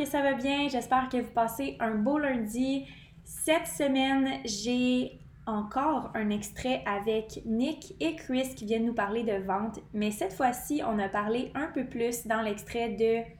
Que ça va bien, j'espère que vous passez un beau lundi. Cette semaine, j'ai encore un extrait avec Nick et Chris qui viennent nous parler de vente, mais cette fois-ci, on a parlé un peu plus dans l'extrait de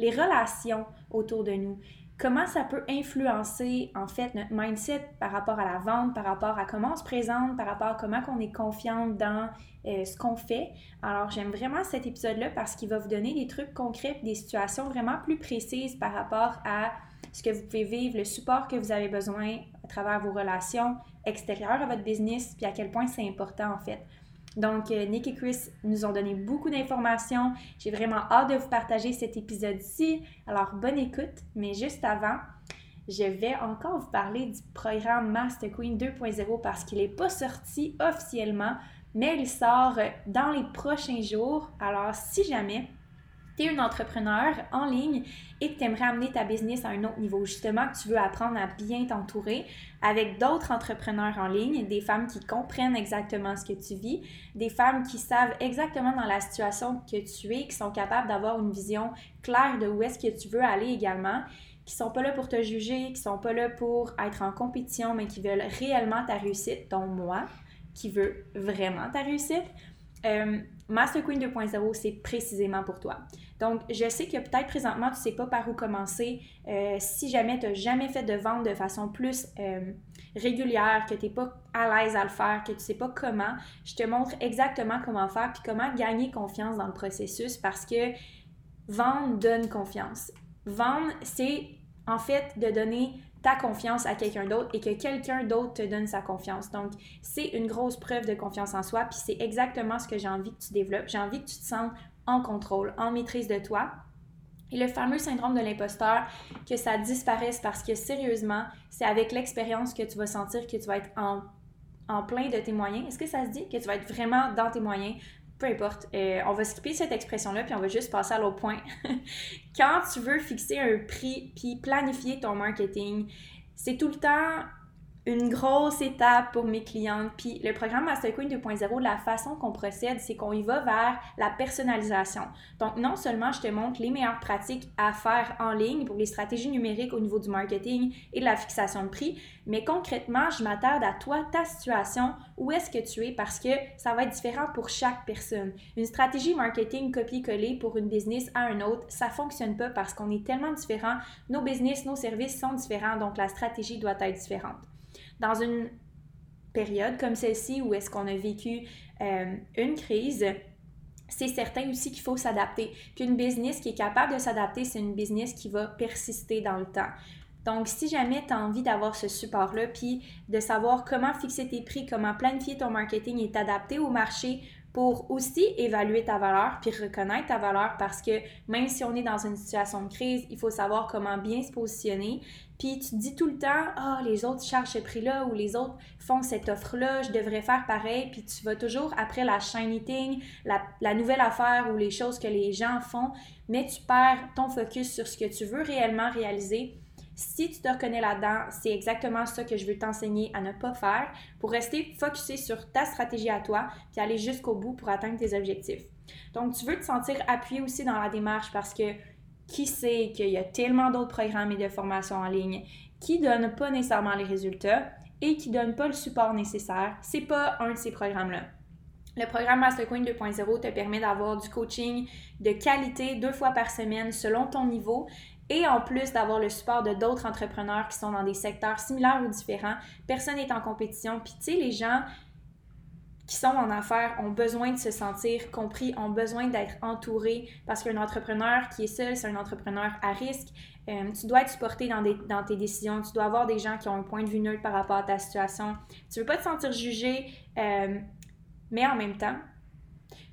les relations autour de nous comment ça peut influencer en fait notre mindset par rapport à la vente, par rapport à comment on se présente, par rapport à comment on est confiante dans euh, ce qu'on fait. Alors j'aime vraiment cet épisode-là parce qu'il va vous donner des trucs concrets, des situations vraiment plus précises par rapport à ce que vous pouvez vivre, le support que vous avez besoin à travers vos relations extérieures à votre business, puis à quel point c'est important en fait. Donc, euh, Nick et Chris nous ont donné beaucoup d'informations. J'ai vraiment hâte de vous partager cet épisode-ci. Alors, bonne écoute. Mais juste avant, je vais encore vous parler du programme Master Queen 2.0 parce qu'il n'est pas sorti officiellement, mais il sort dans les prochains jours. Alors, si jamais tu es une entrepreneur en ligne et que tu aimerais amener ta business à un autre niveau, justement, que tu veux apprendre à bien t'entourer avec d'autres entrepreneurs en ligne, des femmes qui comprennent exactement ce que tu vis, des femmes qui savent exactement dans la situation que tu es, qui sont capables d'avoir une vision claire de où est-ce que tu veux aller également qui sont pas là pour te juger, qui sont pas là pour être en compétition, mais qui veulent réellement ta réussite, dont moi, qui veux vraiment ta réussite. Euh, Master Queen 2.0, c'est précisément pour toi. Donc, je sais que peut-être présentement, tu ne sais pas par où commencer. Euh, si jamais tu n'as jamais fait de vente de façon plus euh, régulière, que tu n'es pas à l'aise à le faire, que tu ne sais pas comment, je te montre exactement comment faire puis comment gagner confiance dans le processus parce que vendre donne confiance. Vendre, c'est en fait de donner ta confiance à quelqu'un d'autre et que quelqu'un d'autre te donne sa confiance. Donc, c'est une grosse preuve de confiance en soi, puis c'est exactement ce que j'ai envie que tu développes. J'ai envie que tu te sentes en contrôle, en maîtrise de toi. Et le fameux syndrome de l'imposteur, que ça disparaisse parce que sérieusement, c'est avec l'expérience que tu vas sentir que tu vas être en, plein de tes moyens. Est-ce que ça se dit? Que tu vas être vraiment dans tes moyens? Peu importe, on va skipper cette expression-là, puis on va juste passer à l'autre point. Quand tu veux fixer un prix, puis planifier ton marketing, c'est tout le temps une grosse étape pour mes clientes. Puis le programme Master Queen 2.0, la façon qu'on procède, c'est qu'on y va vers la personnalisation. Donc non seulement je te montre les meilleures pratiques à faire en ligne pour les stratégies numériques au niveau du marketing et de la fixation de prix, mais concrètement, je m'attarde à toi, ta situation, où est-ce que tu es parce que ça va être différent pour chaque personne. Une stratégie marketing copier-coller pour une business à un autre, ça fonctionne pas parce qu'on est tellement différents. Nos business, nos services sont différents, donc la stratégie doit être différente dans une période comme celle-ci où est-ce qu'on a vécu euh, une crise, c'est certain aussi qu'il faut s'adapter. Qu'une business qui est capable de s'adapter, c'est une business qui va persister dans le temps. Donc, si jamais tu as envie d'avoir ce support-là, puis de savoir comment fixer tes prix, comment planifier ton marketing et t'adapter au marché pour aussi évaluer ta valeur puis reconnaître ta valeur parce que même si on est dans une situation de crise, il faut savoir comment bien se positionner. Puis tu te dis tout le temps, ah, les autres chargent ce prix-là ou les autres font cette offre-là, je devrais faire pareil. Puis tu vas toujours après la shiny thing, la, la nouvelle affaire ou les choses que les gens font, mais tu perds ton focus sur ce que tu veux réellement réaliser si tu te reconnais là-dedans, c'est exactement ça que je veux t'enseigner à ne pas faire pour rester focusé sur ta stratégie à toi puis aller jusqu'au bout pour atteindre tes objectifs. Donc, tu veux te sentir appuyé aussi dans la démarche parce que qui sait qu'il y a tellement d'autres programmes et de formations en ligne qui ne donnent pas nécessairement les résultats et qui ne donnent pas le support nécessaire, c'est pas un de ces programmes-là. Le programme Mastercoin 2.0 te permet d'avoir du coaching de qualité deux fois par semaine selon ton niveau et en plus d'avoir le support de d'autres entrepreneurs qui sont dans des secteurs similaires ou différents. Personne n'est en compétition. Puis tu sais, les gens qui sont en affaires ont besoin de se sentir compris, ont besoin d'être entourés parce qu'un entrepreneur qui est seul, c'est un entrepreneur à risque. Euh, tu dois être supporté dans, dans, tes décisions, tu dois avoir des gens qui ont un point de vue neutre par rapport à ta situation. Tu veux pas te sentir jugé. Euh, mais en même temps,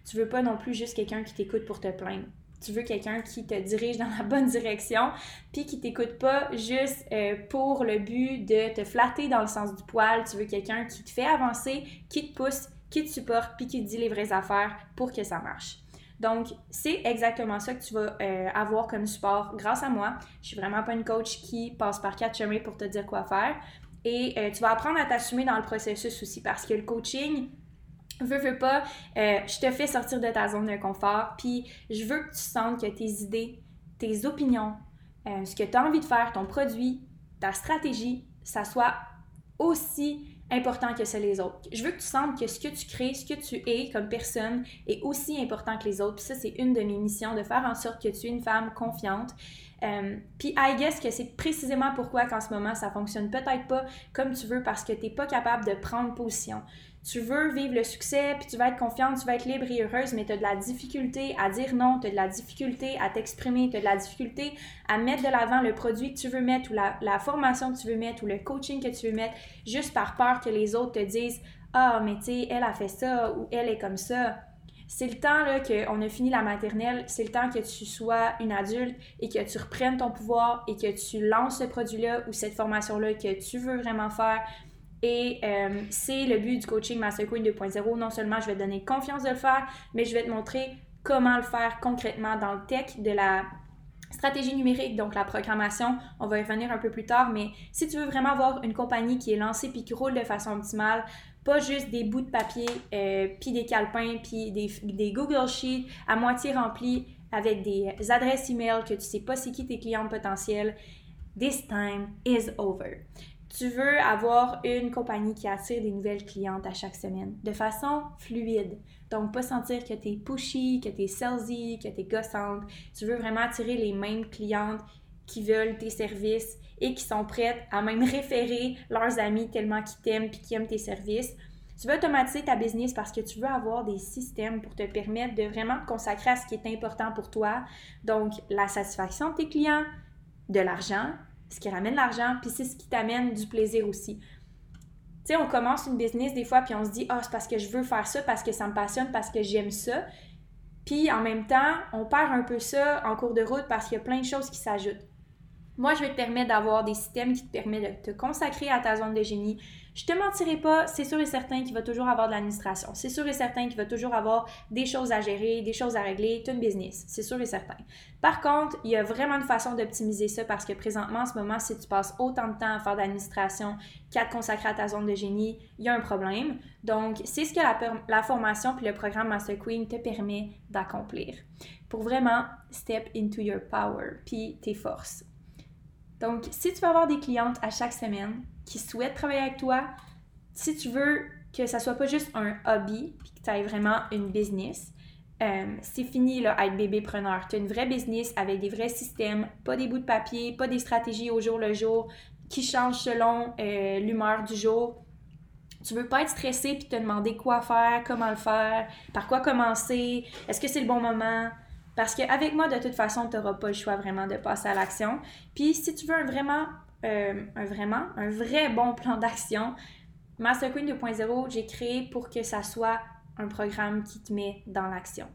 tu veux pas non plus juste quelqu'un qui t'écoute pour te plaindre. Tu veux quelqu'un qui te dirige dans la bonne direction, puis qui t'écoute pas juste euh, pour le but de te flatter dans le sens du poil. Tu veux quelqu'un qui te fait avancer, qui te pousse, qui te supporte, puis qui te dit les vraies affaires pour que ça marche. Donc, c'est exactement ça que tu vas euh, avoir comme support grâce à moi. Je suis vraiment pas une coach qui passe par quatre chemins pour te dire quoi faire. Et euh, tu vas apprendre à t'assumer dans le processus aussi parce que le coaching, veux, veux pas, euh, je te fais sortir de ta zone de confort, puis je veux que tu sentes que tes idées, tes opinions, ce que tu as envie de faire, ton produit, ta stratégie, ça soit aussi important que celles les autres. Je veux que tu sentes que ce que tu crées, ce que tu es comme personne est aussi important que les autres. Puis ça, c'est une de mes missions, de faire en sorte que tu es une femme confiante. Euh, puis I guess que c'est précisément pourquoi qu'en ce moment, ça fonctionne peut-être pas comme tu veux parce que tu n'es pas capable de prendre position tu veux vivre le succès, puis tu vas être confiante, tu vas être libre et heureuse, mais tu as de la difficulté à dire non, tu as de la difficulté à t'exprimer, tu as de la difficulté à mettre de l'avant le produit que tu veux mettre ou la, formation que tu veux mettre ou le coaching que tu veux mettre, juste par peur que les autres te disent Ah, mais tu sais, elle a fait ça ou elle est comme ça. C'est le temps là, qu'on a fini la maternelle, c'est le temps que tu sois une adulte et que tu reprennes ton pouvoir et que tu lances ce produit-là ou cette formation-là que tu veux vraiment faire et euh, c'est le but du coaching Master Queen 2.0. Non seulement je vais te donner confiance de le faire, mais je vais te montrer comment le faire concrètement dans le tech de la stratégie numérique, donc la programmation. On va y revenir un peu plus tard, mais si tu veux vraiment avoir une compagnie qui est lancée puis qui roule de façon optimale, pas juste des bouts de papier, euh, puis des calepins, puis des, des, Google Sheets à moitié remplis avec des adresses email que tu sais pas c'est qui tes clients potentiels. This time is over. Tu veux avoir une compagnie qui attire des nouvelles clientes à chaque semaine de façon fluide. Donc, pas sentir que tu es pushy, que tu es salesy, que tu es gossante. Tu veux vraiment attirer les mêmes clientes qui veulent tes services et qui sont prêtes à même référer leurs amis tellement qu'ils t'aiment et qui aiment tes services. Tu veux automatiser ta business parce que tu veux avoir des systèmes pour te permettre de vraiment consacrer à ce qui est important pour toi. Donc, la satisfaction de tes clients, de l'argent, ce qui ramène l'argent, puis c'est ce qui t'amène du plaisir aussi. Tu sais, on commence une business des fois, puis on se dit, ah, c'est parce que je veux faire ça, parce que ça me passionne, parce que j'aime ça. Puis en même temps, on perd un peu ça en cours de route parce qu'il y a plein de choses qui s'ajoutent. Moi, je vais te permettre d'avoir des systèmes qui te permettent de te consacrer à ta zone de génie. Je te mentirai pas, c'est sûr et certain qu'il va toujours avoir de l'administration. C'est sûr et certain qu'il va toujours avoir des choses à gérer, des choses à régler, tout un business. C'est sûr et certain. Par contre, il y a vraiment une façon d'optimiser ça parce que présentement, en ce moment, si tu passes autant de temps à faire de l'administration qu'à te consacrer à ta zone de génie, il y a un problème. Donc, c'est ce que la, formation puis le programme Master Queen te permet d'accomplir pour vraiment step into your power puis tes forces. Donc, si tu veux avoir des clientes à chaque semaine qui souhaitent travailler avec toi, si tu veux que ça soit pas juste un hobby, puis que tu aies vraiment une business, euh, c'est fini là, être bébé preneur. Tu as une vraie business avec des vrais systèmes, pas des bouts de papier, pas des stratégies au jour le jour qui changent selon euh, l'humeur du jour. Tu veux pas être stressé puis te demander quoi faire, comment le faire, par quoi commencer, est-ce que c'est le bon moment? Parce qu'avec moi, de toute façon, tu n'auras pas le choix vraiment de passer à l'action. Puis si tu veux vraiment, euh, un vraiment, un vrai bon plan d'action, Master Queen 2.0, j'ai créé pour que ça soit un programme qui te met dans l'action.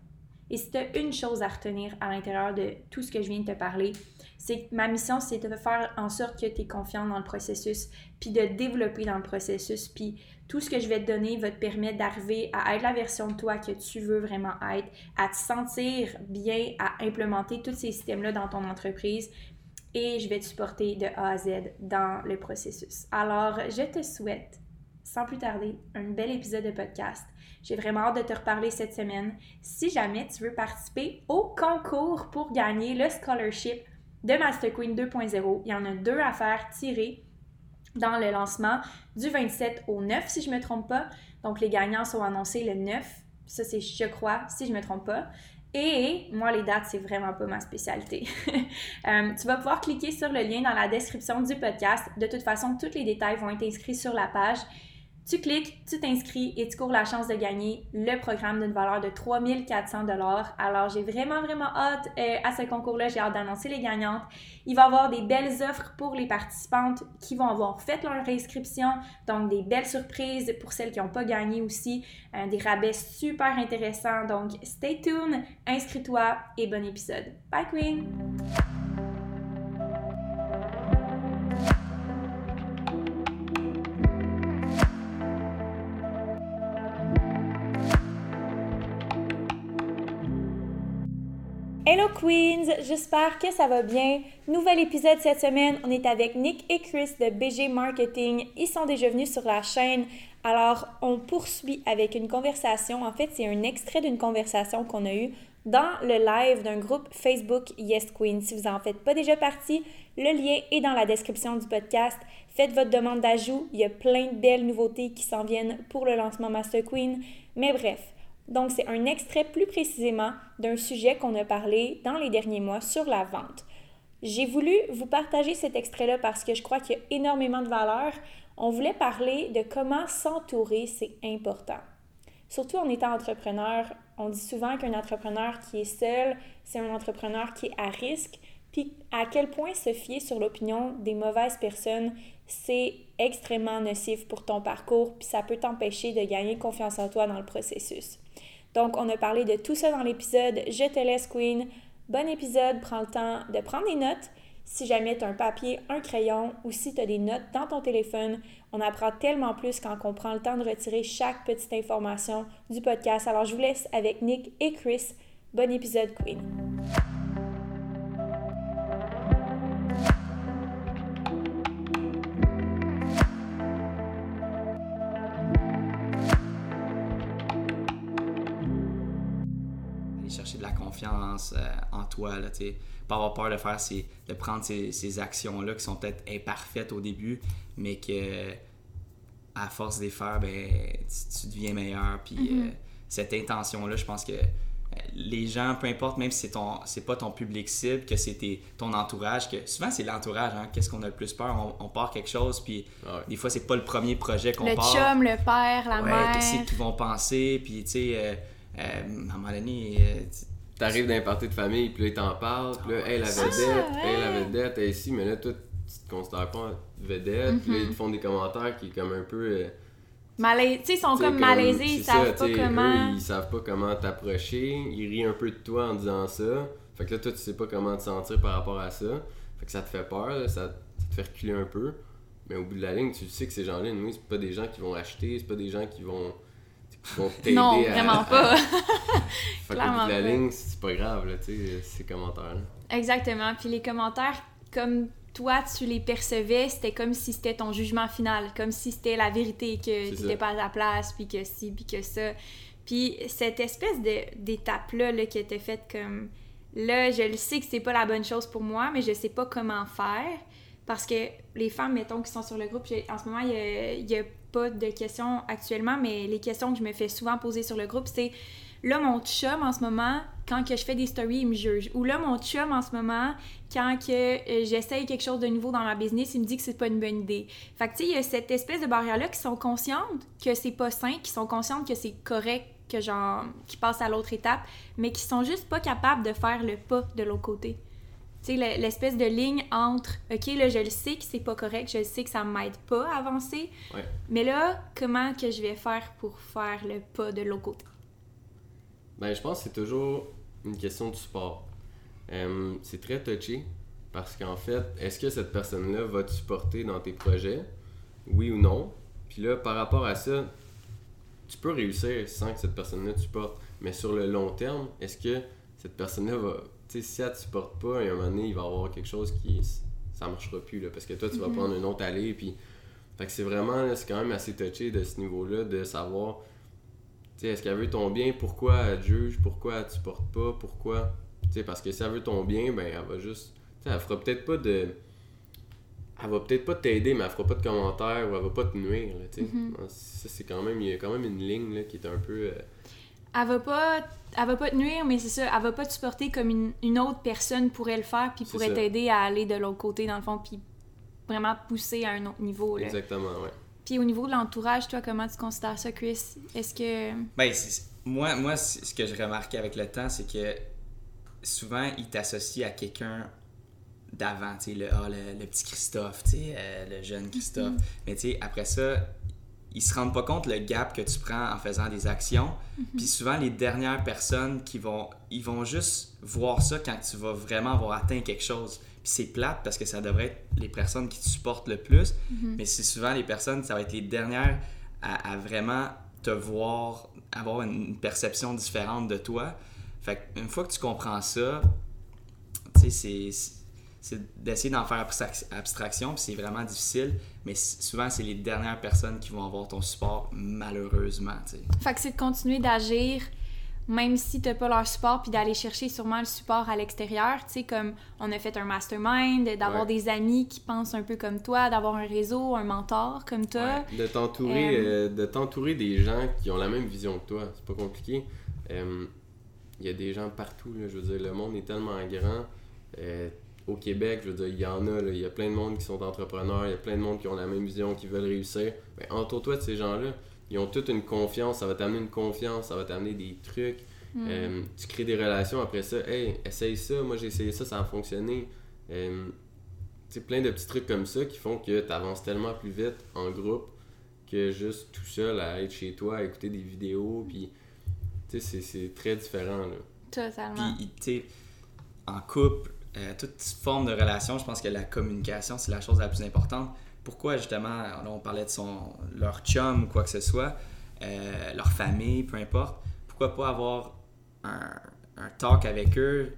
Et si tu as une chose à retenir à l'intérieur de tout ce que je viens de te parler, c'est que ma mission, c'est de faire en sorte que tu es confiant dans le processus, puis de développer dans le processus, puis tout ce que je vais te donner va te permettre d'arriver à être la version de toi que tu veux vraiment être, à te sentir bien, à implémenter tous ces systèmes-là dans ton entreprise. Et je vais te supporter de A à Z dans le processus. Alors, je te souhaite sans plus tarder, un bel épisode de podcast. J'ai vraiment hâte de te reparler cette semaine. Si jamais tu veux participer au concours pour gagner le scholarship de Master Queen 2.0, il y en a deux à faire tirer dans le lancement du 27 au 9, si je ne me trompe pas. Donc, les gagnants sont annoncés le 9. Ça, c'est je crois, si je ne me trompe pas. Et moi, les dates, c'est vraiment pas ma spécialité. Euh, tu vas pouvoir cliquer sur le lien dans la description du podcast. De toute façon, tous les détails vont être inscrits sur la page. Tu cliques, tu t'inscris et tu cours la chance de gagner le programme d'une valeur de 3400 dollars. Alors, j'ai vraiment, vraiment hâte euh, à ce concours-là. J'ai hâte d'annoncer les gagnantes. Il va y avoir des belles offres pour les participantes qui vont avoir fait leur inscription. Donc, des belles surprises pour celles qui n'ont pas gagné aussi. Euh, des rabais super intéressants. Donc, stay tuned, inscris-toi et bon épisode. Bye, Queen! Hello Queens, j'espère que ça va bien. Nouvel épisode cette semaine, on est avec Nick et Chris de BG Marketing. Ils sont déjà venus sur la chaîne. Alors, on poursuit avec une conversation. En fait, c'est un extrait d'une conversation qu'on a eue dans le live d'un groupe Facebook Yes Queen. Si vous en faites pas déjà partie, le lien est dans la description du podcast. Faites votre demande d'ajout. Il y a plein de belles nouveautés qui s'en viennent pour le lancement Master Queen. Mais bref, donc, c'est un extrait plus précisément d'un sujet qu'on a parlé dans les derniers mois sur la vente. J'ai voulu vous partager cet extrait-là parce que je crois qu'il y a énormément de valeur. On voulait parler de comment s'entourer, c'est important. Surtout en étant entrepreneur, on dit souvent qu'un entrepreneur qui est seul, c'est un entrepreneur qui est à risque. Puis à quel point se fier sur l'opinion des mauvaises personnes, c'est extrêmement nocif pour ton parcours, puis ça peut t'empêcher de gagner confiance en toi dans le processus. Donc, on a parlé de tout ça dans l'épisode. Je te laisse, Queen. Bon épisode. Prends le temps de prendre des notes. Si jamais tu as un papier, un crayon ou si tu as des notes dans ton téléphone, on apprend tellement plus quand on prend le temps de retirer chaque petite information du podcast. Alors, je vous laisse avec Nick et Chris. Bon épisode, Queen. Confiance euh, en toi. Là, pas avoir peur de faire de prendre ces, actions-là qui sont peut-être imparfaites au début, mais que à force de les faire, ben, tu, deviens meilleur. Puis mm-hmm. euh, cette intention-là, je pense que euh, les gens, peu importe, même si c'est ton c'est pas ton public cible, que c'est ton entourage, que souvent c'est l'entourage, hein, qu'est-ce qu'on a le plus peur? On, part quelque chose, puis des fois c'est pas le premier projet qu'on part. Le chum, le père, la mère. Qu'est-ce qu'ils vont penser, puis tu sais, à un moment donné, T'arrives d'un party de famille, puis là, ils t'en parlent, puis là, elle, la ah, vedette, elle, la vedette, elle ici, mais là, toi, tu te considères pas vedette, puis là, ils te font des commentaires qui, comme un peu. Euh, tu sais, ils sont comme, malaisés, ils savent pas comment. ils savent pas comment t'approcher, ils rient un peu de toi en disant ça. Fait que là, toi, tu sais pas comment te sentir par rapport à ça. Fait que ça te fait peur, ça, te fait reculer un peu. Mais au bout de la ligne, tu sais que ces gens-là, nous, c'est pas des gens qui vont acheter, c'est pas des gens qui vont non, vraiment pas. Clairement la ligne, c'est pas grave, là, tu sais, ces commentaires-là. Exactement. Puis les commentaires, comme toi, tu les percevais, c'était comme si c'était ton jugement final, comme si c'était la vérité, que tu n'étais pas à la place, puis que si, puis que ça. Puis cette espèce d'étape-là là, qui était faite comme... Là, je le sais que c'est pas la bonne chose pour moi, mais je sais pas comment faire. Parce que les femmes, mettons, qui sont sur le groupe, en ce moment, il y a pas de questions actuellement, mais les questions que je me fais souvent poser sur le groupe, c'est là, mon chum en ce moment, quand que je fais des stories, il me juge. Ou là, mon chum en ce moment, quand que euh, j'essaye quelque chose de nouveau dans ma business, il me dit que c'est pas une bonne idée. Fait que tu sais, il y a cette espèce de barrière-là qui sont conscientes que c'est pas sain, qui sont conscientes que c'est correct, que genre, qui passent à l'autre étape, mais qui sont juste pas capables de faire le pas de l'autre côté tu sais, l'espèce de ligne entre, OK, là, je le sais que c'est pas correct, je le sais que ça m'aide pas à avancer, mais là, comment que je vais faire pour faire le pas de l'autre côté? Ben, je pense que c'est toujours une question de support. Euh, c'est très touché parce qu'en fait, est-ce que cette personne-là va te supporter dans tes projets? Oui ou non? Puis là, par rapport à ça, tu peux réussir sans que cette personne-là te supporte, mais sur le long terme, est-ce que cette personne-là va sais, si elle te supporte pas, à un moment donné, il va y avoir quelque chose qui. Ça marchera plus, là, parce que toi, tu vas mhm. prendre une autre allée, puis. Fait que c'est vraiment, c'est quand même assez touché de ce niveau-là, de savoir, tu est-ce qu'elle veut ton bien, pourquoi elle te juge, pourquoi elle te supporte pas, pourquoi? Tu parce que si elle veut ton bien, ben elle va juste. Tu sais, elle fera peut-être pas de. Elle va peut-être pas t'aider, mais elle fera pas de commentaires ou elle va pas te nuire, là, tu sais. Ça, c'est quand même. Il y a quand même une ligne, là, qui est un peu. euh, Elle va pas, elle va pas te nuire, mais c'est ça, elle va pas te supporter comme une, une autre personne pourrait le faire, puis pourrait t'aider à aller de l'autre côté, dans le fond, puis vraiment pousser à un autre niveau. Là. Exactement, ouais. Puis au niveau de l'entourage, toi, comment tu considères ça, Chris? Est-ce que... Ben, moi, moi ce que j'ai remarqué avec le temps, c'est que souvent, ils t'associent à quelqu'un d'avant, tu sais, le, ah, le, le petit Christophe, tu sais, euh, le jeune Christophe. Mais tu sais, après ça, ils se rendent pas compte le gap que tu prends en faisant des actions. Puis souvent, les dernières personnes qui vont, ils vont juste voir ça quand tu vas vraiment avoir atteint quelque chose. Puis c'est plate parce que ça devrait être les personnes qui te supportent le plus. Mais c'est souvent les personnes, ça va être les dernières à, à vraiment te voir, avoir une perception différente de toi. Fait une fois que tu comprends ça, tu sais, c'est- c'est d'essayer d'en faire abstrac- abstraction, puis c'est vraiment difficile, mais souvent, c'est les dernières personnes qui vont avoir ton support, malheureusement, tu sais. Fait que c'est de continuer d'agir même si t'as pas leur support, puis d'aller chercher sûrement le support à l'extérieur, tu sais, comme on a fait un mastermind, d'avoir Ouais. des amis qui pensent un peu comme toi, d'avoir un réseau, un mentor comme toi. De t'entourer Euh, euh, de t'entourer des gens qui ont la même vision que toi. C'est pas compliqué. Euh, Il y a des gens partout. Là, je veux dire, le monde est tellement grand. Euh, au Québec, je veux dire, il y en a. Il y a plein de monde qui sont entrepreneurs. Il y a plein de monde qui ont la même vision, qui veulent réussir. Ben, entoure-toi de ces gens-là. Ils ont toute une confiance. Ça va t'amener une confiance. Ça va t'amener des trucs. Hmm. Euh, tu crées des relations après ça. Hey, essaye ça. Moi, j'ai essayé ça. Ça a fonctionné. Euh, tu sais, plein de petits trucs comme ça qui font que tu avances tellement plus vite en groupe que juste tout seul à être chez toi, à écouter des vidéos. Puis, tu sais, c'est- c'est très différent. Là. Totalement. Puis, tu sais, en couple, euh, toute forme de relation, je pense que la communication, c'est la chose la plus importante. Pourquoi, justement, là, on parlait de son, leur chum ou quoi que ce soit, euh, leur famille, peu importe, pourquoi pas avoir un, un talk avec eux,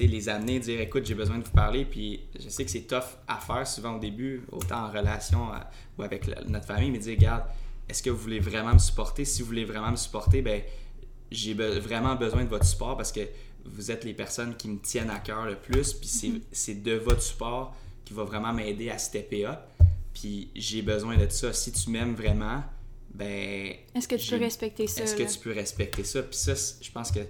les amener, dire écoute, j'ai besoin de vous parler, puis je sais que c'est tough à faire souvent au début, autant en relation euh, ou avec la- notre famille, mais dire regarde, est-ce que vous voulez vraiment me supporter? Si vous voulez vraiment me supporter, ben j'ai be- vraiment besoin de votre support parce que vous êtes les personnes qui me tiennent à cœur le plus, puis c'est c'est de votre support qui va vraiment m'aider à stepper up. Puis j'ai besoin de ça. Si tu m'aimes vraiment, ben. Est-ce que tu peux respecter ça? Est-ce que tu peux respecter ça? Puis ça, je pense que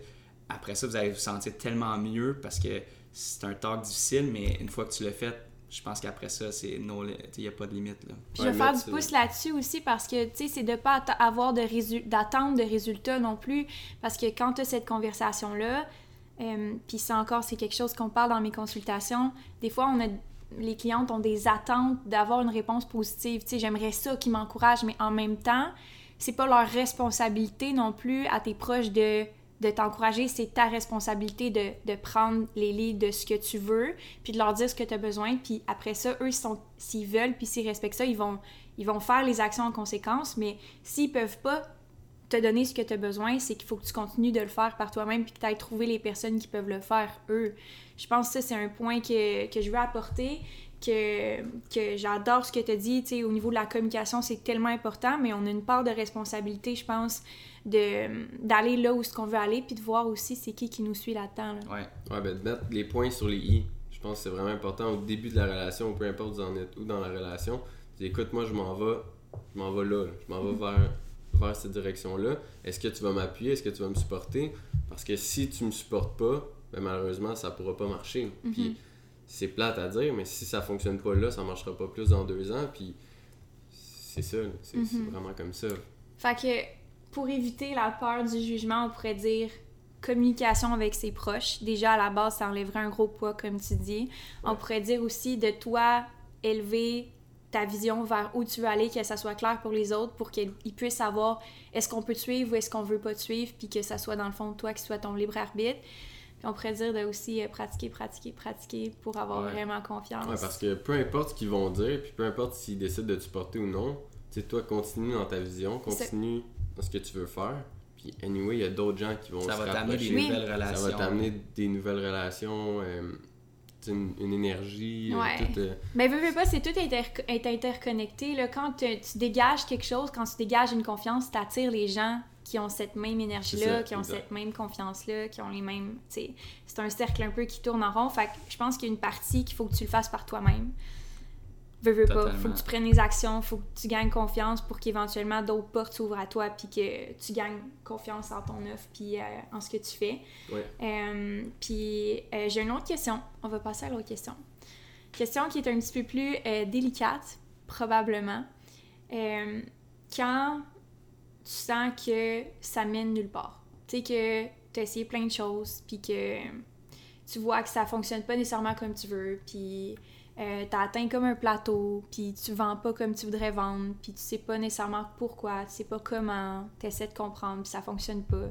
après ça, vous allez vous sentir tellement mieux parce que c'est un talk difficile, mais une fois que tu l'as fait, je pense qu'après ça, c'est no, li- il n'y a pas de limite. Là. Puis je vais faire du pouce là-dessus aussi parce que, tu sais, c'est de pas atta- avoir de résu- d'attente de résultats non plus. Parce que quand tu as cette conversation-là, euh, puis ça encore, c'est quelque chose qu'on parle dans mes consultations, des fois, on a les clientes ont des attentes d'avoir une réponse positive. Tu sais, j'aimerais ça qu'ils m'encouragent, mais en même temps, c'est pas leur responsabilité non plus à tes proches de, de t'encourager, c'est ta responsabilité de, prendre les leads de ce que tu veux, puis de leur dire ce que tu as besoin, puis après ça, eux, s'ils veulent, puis s'ils respectent ça, ils vont, ils vont faire les actions en conséquence, mais s'ils peuvent pas te donner ce que tu as besoin, c'est qu'il faut que tu continues de le faire par toi-même, puis que tu ailles trouver les personnes qui peuvent le faire, eux. Je pense que ça, c'est un point que, que je veux apporter, que, que j'adore ce que tu as dit, tu sais, au niveau de la communication, c'est tellement important, mais on a une part de responsabilité, je pense, de d'aller là où ce qu'on veut aller, puis de voir aussi c'est qui qui nous suit là-dedans. là. Ouais. Ouais, ben, de mettre les points sur les i. Je pense que c'est vraiment important au début de la relation, ou peu importe vous en êtes où dans la relation. Écoute, moi, je m'en vais, je m'en vais là, là. je m'en vais vers, vers cette direction-là. Est-ce que tu vas m'appuyer? Est-ce que tu vas me supporter? Parce que si tu me supportes pas, ben, malheureusement, ça pourra pas marcher. Puis c'est plate à dire, mais si ça fonctionne pas là, ça marchera pas plus dans deux ans. Puis c'est ça, c'est c'est vraiment comme ça. Fait que pour éviter la peur du jugement, on pourrait dire communication avec ses proches. Déjà, à la base, ça enlèverait un gros poids, comme tu dis. On pourrait dire aussi de toi élever ta vision vers où tu veux aller, que ça soit clair pour les autres, pour qu'ils ils puissent savoir est-ce qu'on peut te suivre ou est-ce qu'on veut pas te suivre, puis que ça soit dans le fond de toi qui soit ton libre arbitre. Puis on pourrait dire de aussi euh, pratiquer, pratiquer, pratiquer pour avoir Ouais. vraiment confiance. Ouais, parce que peu importe ce qu'ils vont dire, puis peu importe s'ils décident de te supporter ou non, tu sais, toi, continue dans ta vision, continue dans ce que tu veux faire. Puis, anyway, il y a d'autres gens qui vont Ça se va t'amener des. Oui. nouvelles Ça relations. va t'amener des nouvelles relations. euh, une, une énergie. euh, Ouais. tout, euh, Mais veux, veux pas, c'est tout inter- est interconnecté. Là. Quand te- tu dégages quelque chose, quand tu dégages une confiance, tu attires les gens qui ont cette même énergie-là, qui ont exact. cette même confiance-là, qui ont les mêmes. C'est un cercle un peu qui tourne en rond. Fait que je pense qu'il y a une partie qu'il faut que tu le fasses par toi-même. Veux, veux pas. Faut que tu prennes les actions, faut que tu gagnes confiance pour qu'éventuellement d'autres portes s'ouvrent à toi, puis que tu gagnes confiance en ton offre, puis euh, en ce que tu fais. Ouais. Euh, puis euh, j'ai une autre question. On va passer à l'autre question. Question qui est un petit peu plus délicate, probablement. Quand tu sens que ça mène nulle part. Tu sais que tu as essayé plein de choses, puis que tu vois que ça fonctionne pas nécessairement comme tu veux, puis euh, t'as atteint comme un plateau, puis tu vends pas comme tu voudrais vendre, puis tu sais pas nécessairement pourquoi, tu sais pas comment, t'essaies de comprendre, puis ça fonctionne pas.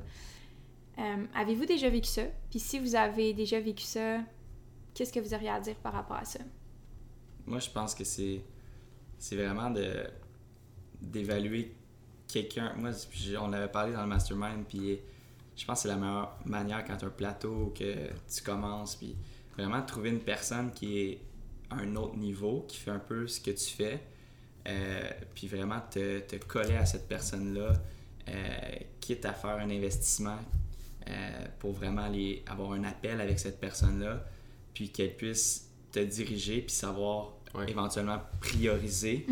Euh, Avez-vous déjà vécu ça? Puis si vous avez déjà vécu ça, qu'est-ce que vous auriez à dire par rapport à ça? Moi, je pense que c'est c'est vraiment de d'évaluer quelqu'un. Moi, on avait parlé dans le mastermind, puis je pense que c'est la meilleure manière quand tu as un plateau, que tu commences, puis vraiment trouver une personne qui est à un autre niveau, qui fait un peu ce que tu fais, euh, puis vraiment te, te coller à cette personne-là, euh, quitte à faire un investissement euh, pour vraiment aller avoir un appel avec cette personne-là, puis qu'elle puisse te diriger, puis savoir Ouais. éventuellement prioriser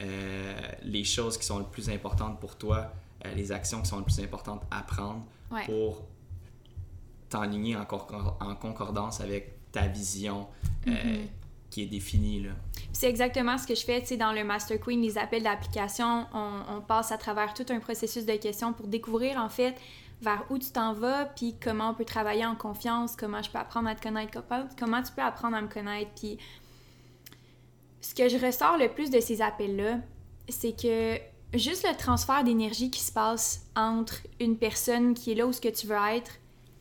euh, les choses qui sont les plus importantes pour toi, euh, les actions qui sont les plus importantes à prendre Ouais. pour t'enligner en, en concordance avec ta vision euh, Mhm. Est définie. Là. C'est exactement ce que je fais, tu sais, dans le Master Queen, les appels d'application, on, passe à travers tout un processus de questions pour découvrir, en fait, vers où tu t'en vas, puis comment on peut travailler en confiance, comment je peux apprendre à te connaître, comment, comment tu peux apprendre à me connaître, puis ce que je ressors le plus de ces appels-là, c'est que juste le transfert d'énergie qui se passe entre une personne qui est là où ce que tu veux être,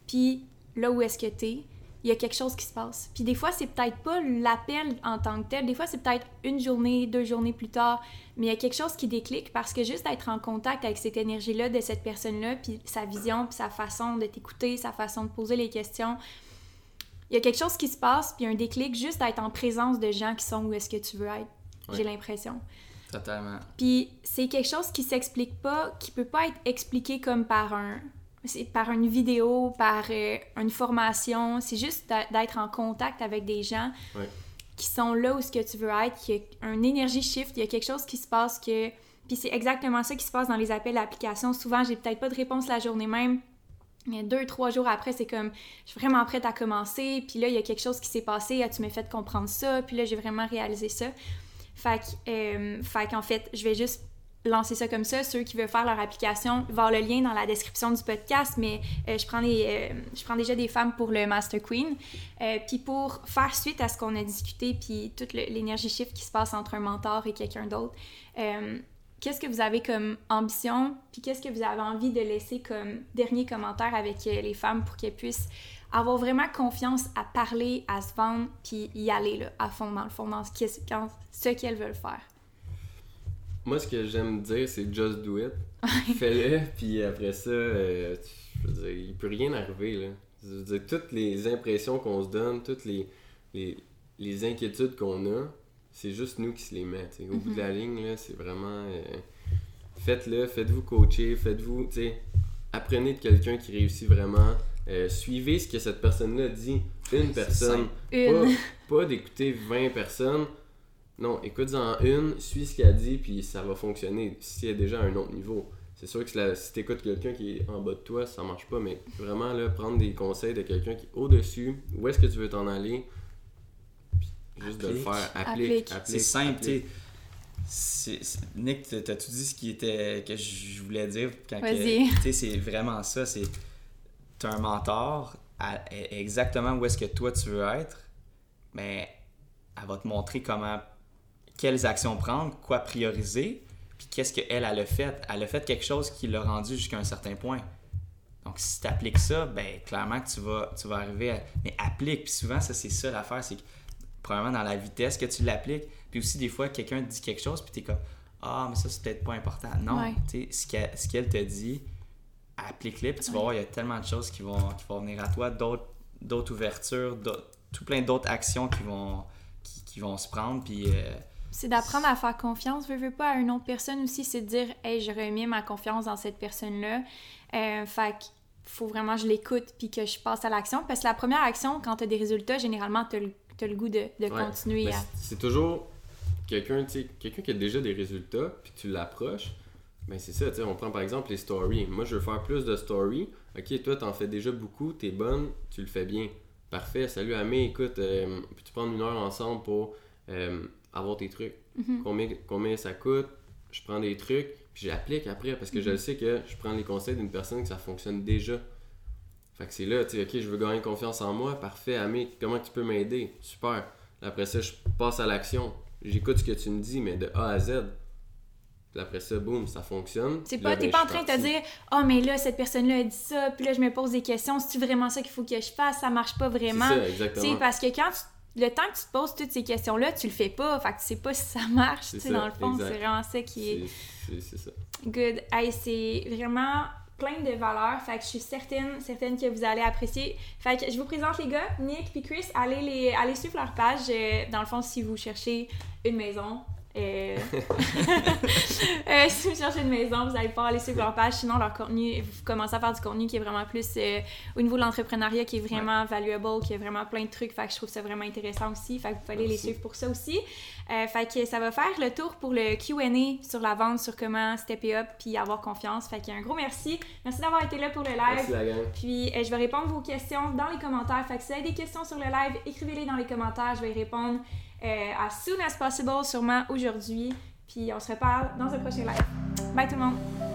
puis là où est-ce que tu es, il y a quelque chose qui se passe. Puis des fois, c'est peut-être pas l'appel en tant que tel, des fois, c'est peut-être une journée, deux journées plus tard, mais il y a quelque chose qui déclic parce que juste d'être en contact avec cette énergie-là de cette personne-là, puis sa vision, puis sa façon de t'écouter, sa façon de poser les questions, il y a quelque chose qui se passe, puis un déclic juste d'être en présence de gens qui sont où est-ce que tu veux être, j'ai l'impression. Totalement. Puis c'est quelque chose qui s'explique pas, qui peut pas être expliqué comme par un c'est par une vidéo, par euh, une formation, c'est juste d'être en contact avec des gens Ouais. qui sont là où ce que tu veux être, qu'il y a un énergie shift, il y a quelque chose qui se passe que puis c'est exactement ça qui se passe dans les appels d'application. Souvent, j'ai peut-être pas de réponse la journée même. Mais deux, trois jours après, c'est comme, je suis vraiment prête à commencer, puis là, il y a quelque chose qui s'est passé, ah, tu m'as fait comprendre ça, puis là, j'ai vraiment réalisé ça. Fait que, euh, fait qu'en fait, je vais juste lancer ça comme ça. Ceux qui veulent faire leur application, voir le lien dans la description du podcast, mais euh, je, prends euh, je prends déjà des femmes pour le Master Queen. Euh, puis pour faire suite à ce qu'on a discuté, puis toute l'énergie shift qui se passe entre un mentor et quelqu'un d'autre, qu'est-ce que vous avez comme ambition, puis qu'est-ce que vous avez envie de laisser comme dernier commentaire avec les femmes pour qu'elles puissent avoir vraiment confiance à parler, à se vendre, puis y aller là, à fond, dans le fond, dans ce qu'elles veulent faire? Moi, ce que j'aime dire, c'est just do it. Fais-le, puis après ça, euh, je veux dire, il peut rien arriver. Là. Je veux dire, toutes les impressions qu'on se donne, toutes les, les, les inquiétudes qu'on a, c'est juste nous qui se les met. Au bout de la ligne, là, c'est vraiment. euh, faites-le, faites-vous coacher, faites-vous. Apprenez de quelqu'un qui réussit vraiment. euh, suivez ce que cette personne-là dit. Une personne. Une. Pas, pas d'écouter 20 personnes. Non, écoute-en une, suis ce qu'elle dit, puis ça va fonctionner si elle est déjà à un autre niveau. C'est sûr que la- si tu écoutes quelqu'un qui est en bas de toi, ça marche pas, mais vraiment, là, prendre des conseils de quelqu'un qui est au-dessus, où est-ce que tu veux t'en aller, puis juste de le faire, applique, Applique. applique. C'est simple, tu sais. Nick, t'as tout dit ce qui était que je voulais dire quand tu sais c'est vraiment ça, c'est t'as un mentor à- à- exactement où est-ce que toi tu veux être, mais elle va te montrer comment quelles actions prendre, quoi prioriser, puis qu'est-ce qu'elle elle a fait. Elle a fait quelque chose qui l'a rendu jusqu'à un certain point. Donc si tu appliques ça, ben clairement que tu vas tu vas arriver à mais applique, puis souvent ça c'est ça l'affaire, c'est que probablement dans la vitesse que tu l'appliques. Puis aussi, des fois, quelqu'un te dit quelque chose, puis t'es comme Ah, mais ça, c'est peut-être pas important. Non, Ouais. tu sais, ce qu'elle ce qu'elle te dit, applique-le, puis tu vas voir, il y a tellement de choses qui vont, qui vont venir à toi, d'autres d'autres ouvertures, d'autres- tout plein d'autres actions qui vont, qui, qui vont se prendre. Puis. euh, C'est d'apprendre à faire confiance, veux, veux pas, à une autre personne aussi, c'est de dire, hey, je remets ma confiance dans cette personne-là. Euh, fait que faut vraiment que je l'écoute puis que je passe à l'action. Parce que la première action, quand t'as des résultats, généralement, t'as le, t'as le goût de, de Ouais, continuer à. c'est- toujours quelqu'un, quelqu'un qui a déjà des résultats, puis tu l'approches. Ben c'est ça, tu sais, on prend par exemple les stories. Moi, je veux faire plus de stories. Ok, toi, t'en fais déjà beaucoup, t'es bonne, tu le fais bien. Parfait, salut Amé, écoute, euh, peux-tu prendre une heure ensemble pour euh, avoir tes trucs? Mhm. combien, combien ça coûte? Je prends des trucs, puis j'applique après, parce que je le sais que je prends les conseils d'une personne que ça fonctionne déjà. Fait que c'est là, tu sais, ok, je veux gagner confiance en moi, parfait, Amé, comment tu peux m'aider? Super. Après ça, je passe à l'action. J'écoute ce que tu me dis, mais de A à Z. Puis après ça, boum, ça fonctionne. C'est pas, t'es ben, pas en train de te dire, oh, mais là, cette personne-là a dit ça, puis là, je me pose des questions, c'est-tu vraiment ça qu'il faut que je fasse? Ça marche pas vraiment. C'est ça, exactement. sais, parce que quand tu- le temps que tu te poses toutes ces questions-là, tu le fais pas, fait que tu sais pas si ça marche, tu sais, dans le fond, c'est vraiment ça qui est c'est ça. good. Hey, c'est vraiment plein de valeurs, fait que je suis certaine, certaine que vous allez apprécier. Fait que je vous présente les gars, Nick puis Chris, allez, les, allez suivre leur page, euh, dans le fond, si vous cherchez une maison, euh, euh, si vous cherchez une maison, vous allez pouvoir aller suivre leur page. Sinon, leur contenu, vous commencez à faire du contenu qui est vraiment plus euh, au niveau de l'entrepreneuriat, qui est vraiment valuable, qui a vraiment plein de trucs. Fait que je trouve ça vraiment intéressant aussi. Fait que vous pouvez aller les suivre pour ça aussi. Fait que ça va faire le tour pour le Q&A sur la vente, sur comment stepper up puis avoir confiance. Fait qu'un gros merci. Merci d'avoir été là pour le live. Merci la gang. Puis je vais répondre vos questions dans les commentaires. Fait que si vous avez des questions sur le live, écrivez-les dans les commentaires. Je vais y répondre euh, as soon as possible, sûrement aujourd'hui. Puis on se reparle dans un prochain live. Bye tout le monde!